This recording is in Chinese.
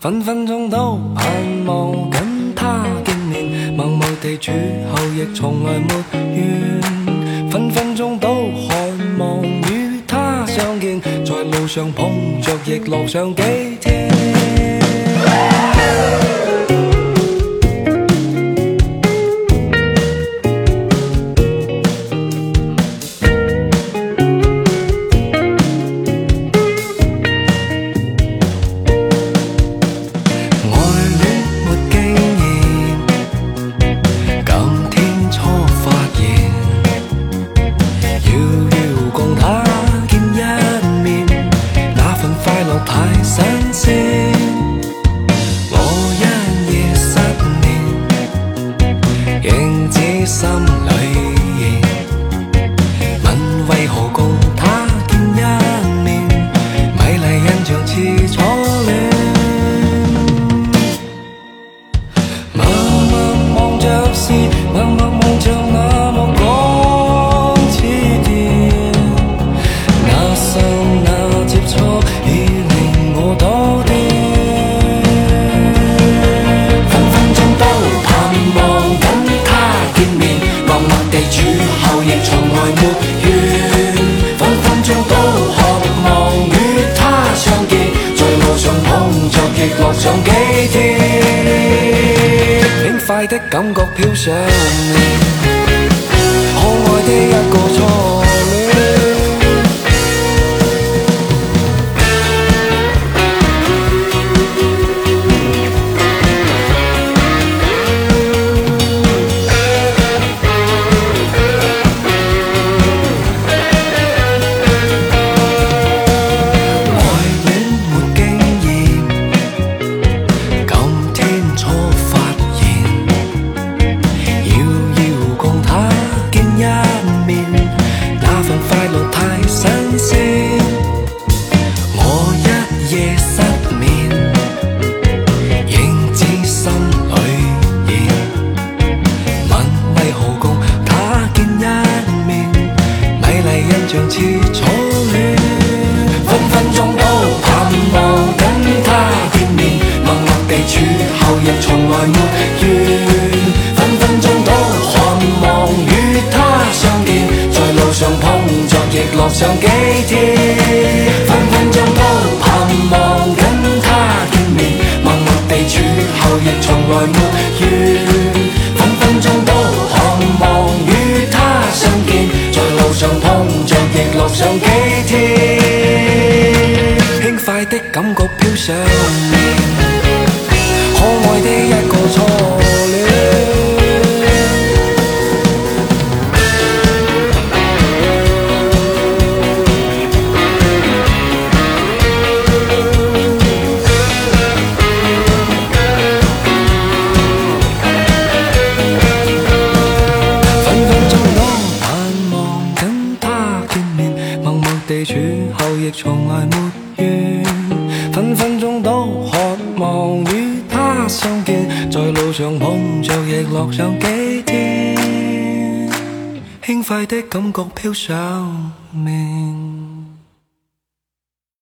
分分钟都盼望跟他见面，默默地处后亦从来没怨。分分钟都渴望与他相见，在路上碰着亦乐上几。天。ภัย愿分分钟都渴望与他相见，在路上碰着亦乐上几天，轻快的感觉飘上面。几天，分分钟都盼望跟他见面，默默地处后亦从来没怨，分分钟都盼望与他相见，在路上碰着亦乐上几天，轻快的感觉飘上面。路上碰着亦乐上几天，轻快的感觉飘上面。